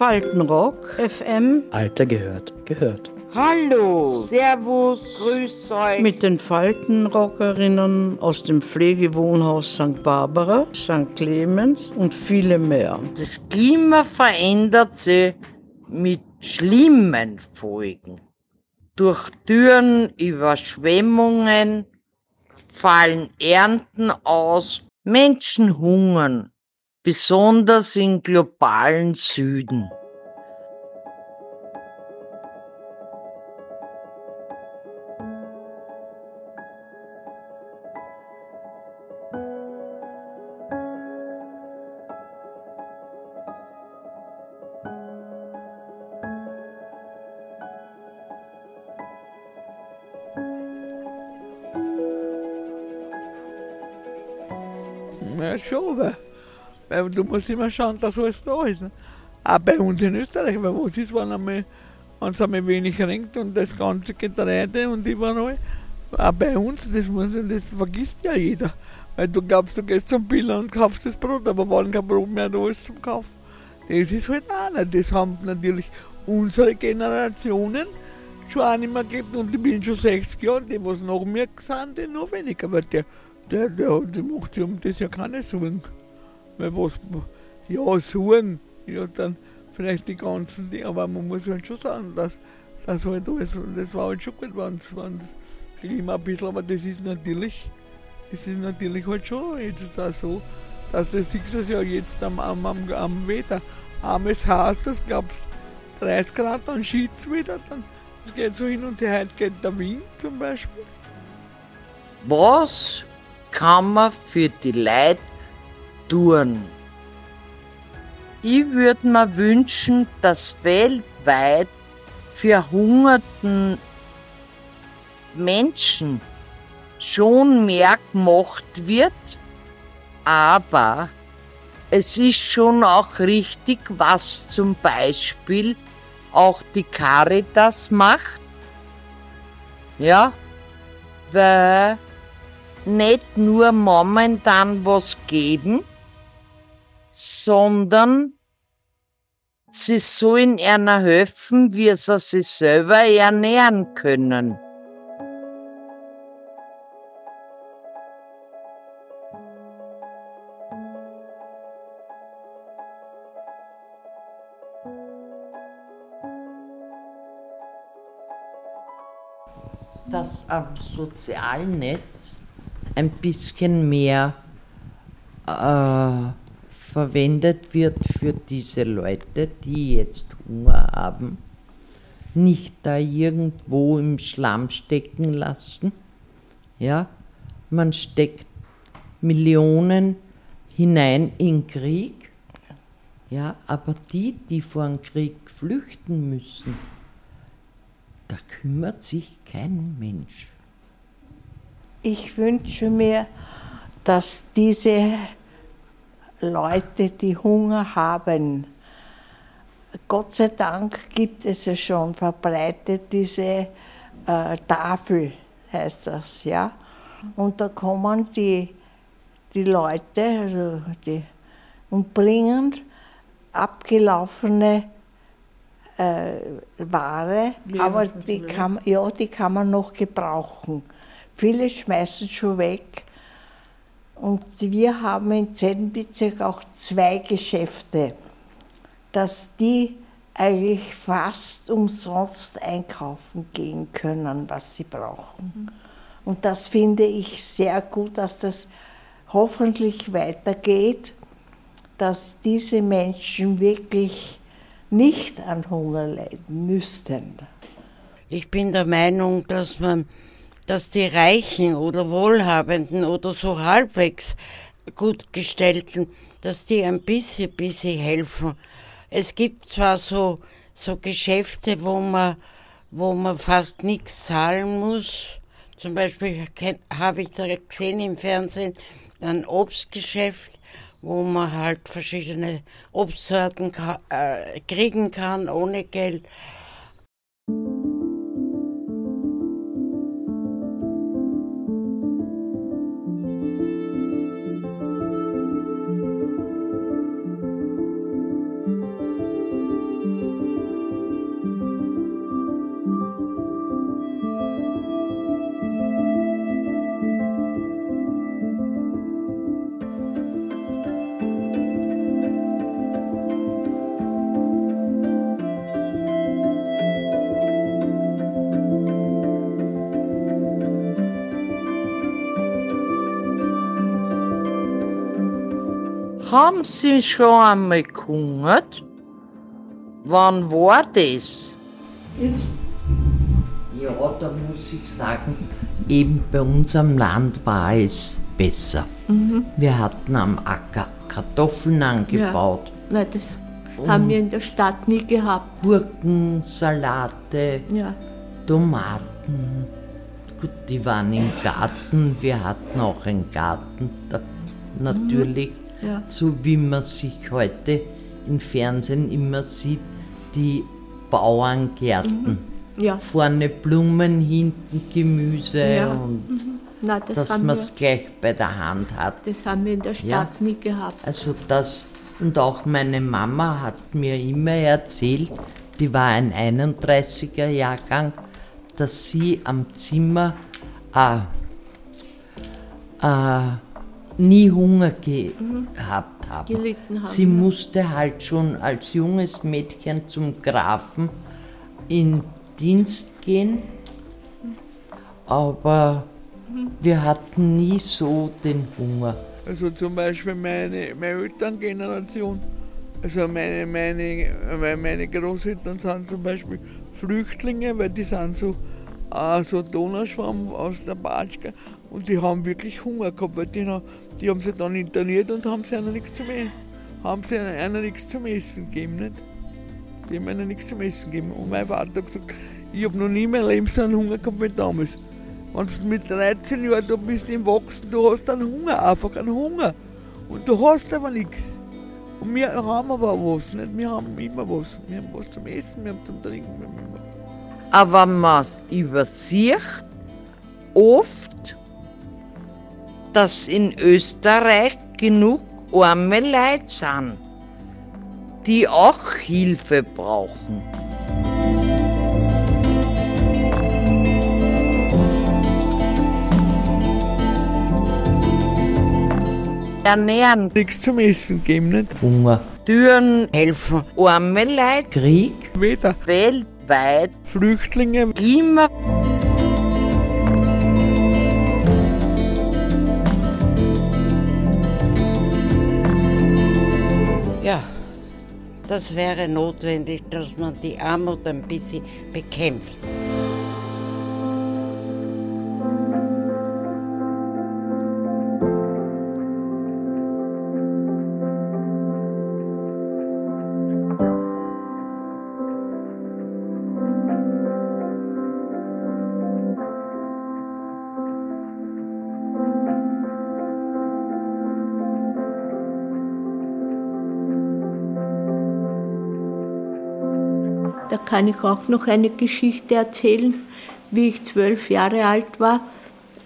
Faltenrock, FM, Alter gehört, gehört. Hallo, Servus, Grüß euch. Mit den Faltenrockerinnen aus dem Pflegewohnhaus St. Barbara, St. Clemens und viele mehr. Das Klima verändert sich mit schlimmen Folgen. Durch Türen, Überschwemmungen fallen Ernten aus, Menschen hungern, besonders im globalen Süden. Weil du musst immer schauen, dass alles da ist. Auch bei uns in Österreich, weil was ist, wenn es einmal wenig regnet und das ganze Getreide und überall. Auch bei uns, das, muss, das vergisst ja jeder. Weil du glaubst, du gehst zum Biller und kaufst das Brot, aber wann kein Brot mehr da ist zum Kaufen. Das ist halt auch nicht. Das haben natürlich unsere Generationen schon auch nicht mehr gelebt und ich bin schon 60 Jahre, die was nach mir sind, die noch weniger, weil der der, der, der macht sich um das ja keine Sorgen. Weil was, ja, Sorgen, ja, dann vielleicht die ganzen Dinge, aber man muss halt schon sagen, dass das halt alles, das war halt schon gut, wenn das Klima ein bisschen, aber das ist natürlich, das ist natürlich halt schon jetzt auch so, dass das siehst du ja jetzt am, am, am, am Wetter. Armes heißt das, glaubst 30 Grad, dann schiebt es wieder, dann es geht so hin und her, heute geht der Wind zum Beispiel. Was kann man für die Leute tun? Ich würde mir wünschen, dass weltweit für hungerten Menschen schon mehr gemacht wird, aber es ist schon auch richtig, was zum Beispiel auch die Caritas macht. Ja, weil nicht nur momentan was geben, sondern sie sollen einer helfen, wie sie sich selber ernähren können. Dass am sozialen Netz ein bisschen mehr äh, verwendet wird für diese Leute, die jetzt Hunger haben, nicht da irgendwo im Schlamm stecken lassen. Ja, man steckt Millionen hinein in Krieg, ja, aber die, die vor dem Krieg flüchten müssen, da kümmert sich kein Mensch. Ich wünsche mir, dass diese Leute, die Hunger haben, Gott sei Dank gibt es ja schon verbreitet diese äh, Tafel, heißt das, ja. Und da kommen die, die Leute also die, und bringen abgelaufene äh, Ware, aber die kann, ja, die kann man noch gebrauchen. Viele schmeißen schon weg. Und wir haben im 10. Bezirk auch zwei Geschäfte, dass die eigentlich fast umsonst einkaufen gehen können, was sie brauchen. Und das finde ich sehr gut, dass das hoffentlich weitergeht, dass diese Menschen wirklich nicht an Hunger leiden müssten. Ich bin der Meinung, dass man, dass die Reichen oder Wohlhabenden oder so halbwegs gut gestellten, dass die ein bisschen, bisschen helfen. Es gibt zwar so, so Geschäfte, wo man, wo man fast nichts zahlen muss. Zum Beispiel habe ich da gesehen im Fernsehen ein Obstgeschäft, wo man halt verschiedene Obstsorten äh, kriegen kann ohne Geld. Haben Sie schon einmal gehungert? Wann war das? Ja, da muss ich sagen, eben bei uns am Land war es besser. Wir hatten am Acker Kartoffeln angebaut, Nein, das haben wir in der Stadt nie gehabt. Gurken, Salate, Ja. Tomaten. Gut, die waren im Garten. Wir hatten auch einen Garten, natürlich. Ja. So wie man sich heute im Fernsehen immer sieht, die Bauerngärten. Ja. Vorne Blumen, hinten Gemüse Ja. und Nein, das, dass man es gleich bei der Hand hat. das haben wir in der Stadt nie gehabt. Also das, und auch meine Mama hat mir immer erzählt, die war ein 31er Jahrgang, dass sie am Zimmer äh, äh, nie Hunger gehabt haben. Gelitten haben, Sie ja. musste halt schon als junges Mädchen zum Grafen in Dienst gehen, aber wir hatten nie so den Hunger. Also zum Beispiel meine, meine Elterngeneration, also meine, meine, meine, meine Großeltern sind zum Beispiel Flüchtlinge, weil die sind so, äh, so Donauschwamm aus der Batschka und die haben wirklich Hunger gehabt, weil die, haben- die haben sie dann interniert und haben sie einer nichts zum Essen, haben sie einer, einer nichts zum Essen gegeben, nicht? Die haben einer nichts zum Essen gegeben. Und mein Vater hat gesagt, ich habe noch nie in meinem Leben so einen Hunger gehabt wie damals. Wenn du mit 13 Jahren da bist im Wachsen, du hast einen Hunger, einfach einen Hunger. Und du hast aber nichts. Und wir haben aber was, nicht? Wir haben immer was. Wir haben was zum Essen, wir haben zum Trinken, wir haben immer. Aber man übersieht oft, dass in Österreich genug arme Leute sind, die auch Hilfe brauchen. Ernähren, Nichts zum Essen geben, nicht? Hunger, Türen, helfen. arme Leute Krieg, Weder weltweit Flüchtlinge, immer. Ja, das wäre notwendig, dass man die Armut ein bisschen bekämpft. Da kann ich auch noch eine Geschichte erzählen, wie ich zwölf Jahre alt war.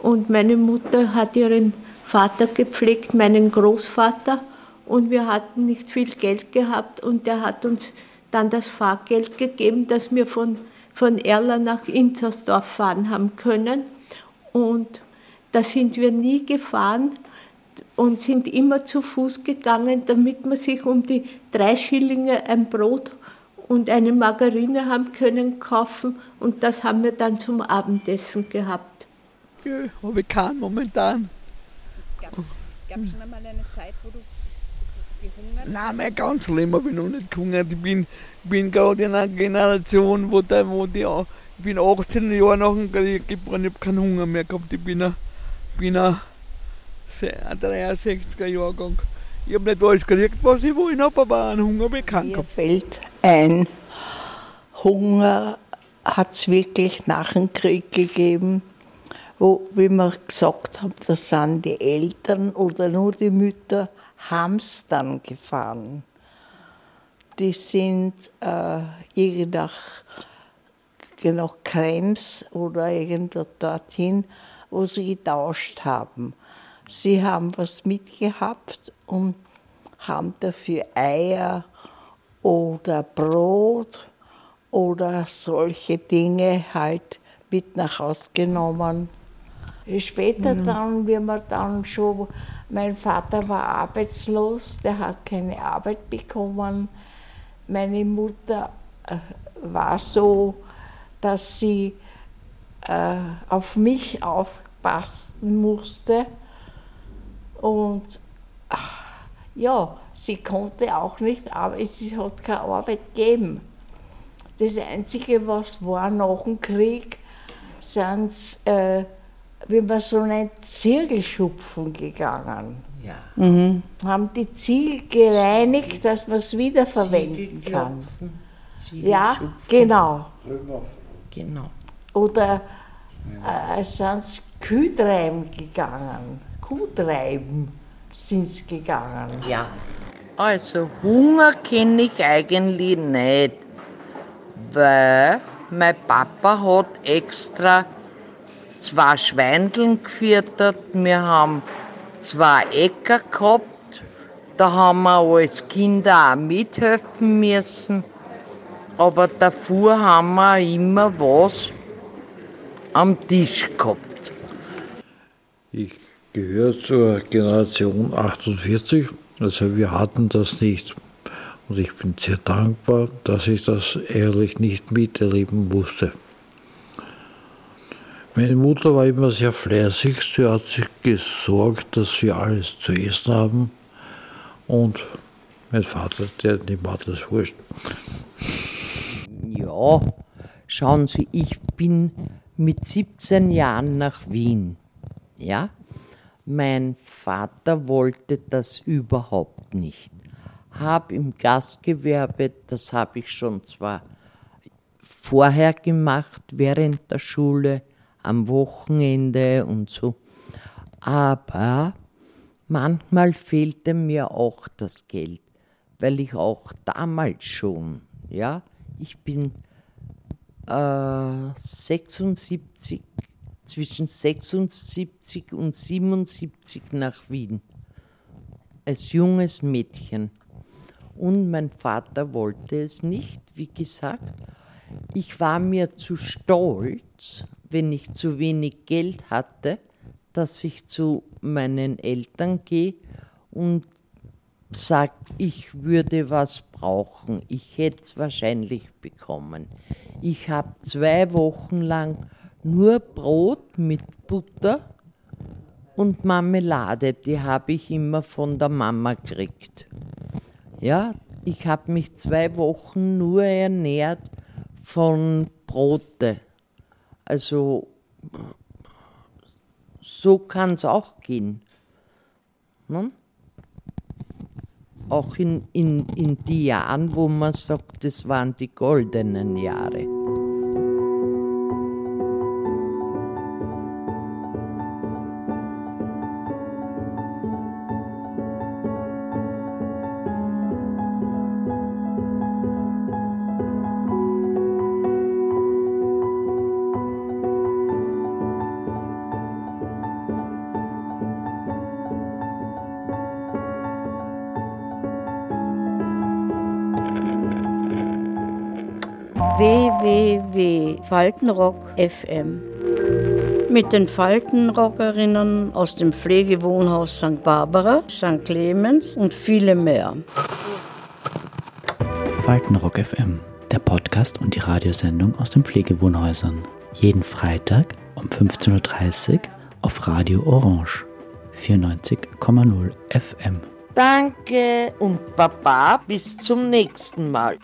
Und meine Mutter hat ihren Vater gepflegt, meinen Großvater, und wir hatten nicht viel Geld gehabt. Und der hat uns dann das Fahrgeld gegeben, dass wir von, von Erla nach Inzersdorf fahren haben können. Und da sind wir nie gefahren und sind immer zu Fuß gegangen, damit man sich um die drei Schillinge ein Brot und eine Margarine haben können kaufen und das haben wir dann zum Abendessen gehabt. ja, habe ich keinen momentan. Gab es schon einmal eine Zeit, wo du gehungert Nein, mein ganzes Leben habe ich noch nicht gehungert. Ich bin, bin gerade in einer Generation, wo, der, wo die, auch- ich bin 18 Jahre nach dem Krieg geboren, ich habe keinen Hunger mehr gehabt. Ich bin ein, bin ein se- ein 63er Jahrgang. Ich habe nicht alles gekriegt, was ich wollen habe, aber einen Hunger habe ich keinen Mir gehabt. fällt ein, Hunger hat es wirklich nach dem Krieg gegeben, wo, wie wir gesagt haben, da sind die Eltern oder nur die Mütter Hamstern gefahren. Die sind äh, irgend nach, nach Krems oder irgendwo dorthin, wo sie getauscht haben. Sie haben was mitgehabt und haben dafür Eier oder Brot oder solche Dinge halt mit nach Hause genommen. Später dann, wie man dann schon, mein Vater war arbeitslos, der hat keine Arbeit bekommen. Meine Mutter äh, war so, dass sie äh, auf mich aufpassen musste. Und ah, Ja, sie konnte auch nicht, aber es hat keine Arbeit gegeben. Das Einzige, was war nach dem Krieg, sind, äh, wie man so nennt, Zirkelschupfen gegangen. Ja. Mhm. Haben die Ziel gereinigt, dass man es wiederverwenden kann. Ja, genau. Genau. Oder äh, sind sie Kühtreiben gegangen, Kuhtreiben sind sie gegangen. Ja. Also Hunger kenne ich eigentlich nicht, weil mein Papa hat extra zwei Schweindeln gefüttert. Wir haben zwei Äcker gehabt. Da haben wir als Kinder auch mithelfen müssen. Aber davor haben wir immer was am Tisch gehabt. Ich gehöre zur Generation 48, also wir hatten das nicht. Und ich bin sehr dankbar, dass ich das ehrlich nicht miterleben musste. Meine Mutter war immer sehr fleißig, sie hat sich gesorgt, dass wir alles zu essen haben. Und mein Vater, der dem war das wurscht. Ja, schauen Sie, ich bin mit 17 Jahren nach Wien. Ja, mein Vater wollte das überhaupt nicht. Hab im Gastgewerbe, das habe ich schon zwar vorher gemacht, während der Schule, am Wochenende und so, aber manchmal fehlte mir auch das Geld, weil ich auch damals schon, ja, ich bin äh, 76, zwischen 76 und 77 nach Wien, als junges Mädchen. Und mein Vater wollte es nicht, wie gesagt. Ich war mir zu stolz, wenn ich zu wenig Geld hatte, dass ich zu meinen Eltern gehe und sage, ich würde was brauchen. Ich hätte es wahrscheinlich bekommen. Ich habe zwei Wochen lang nur Brot mit Butter und Marmelade, die habe ich immer von der Mama gekriegt. Ja, ich habe mich zwei Wochen nur ernährt von Brote. Also so kann es auch gehen. Ne? Auch in, in, in die Jahren, wo man sagt, das waren die goldenen Jahre. Faltenrock FM. Mit den Faltenrockerinnen aus dem Pflegewohnhaus St. Barbara, St. Clemens und viele mehr. Faltenrock FM, der Podcast und die Radiosendung aus den Pflegewohnhäusern. Jeden Freitag um 15.30 Uhr auf Radio Orange 94,0 FM. Danke und Baba, bis zum nächsten Mal.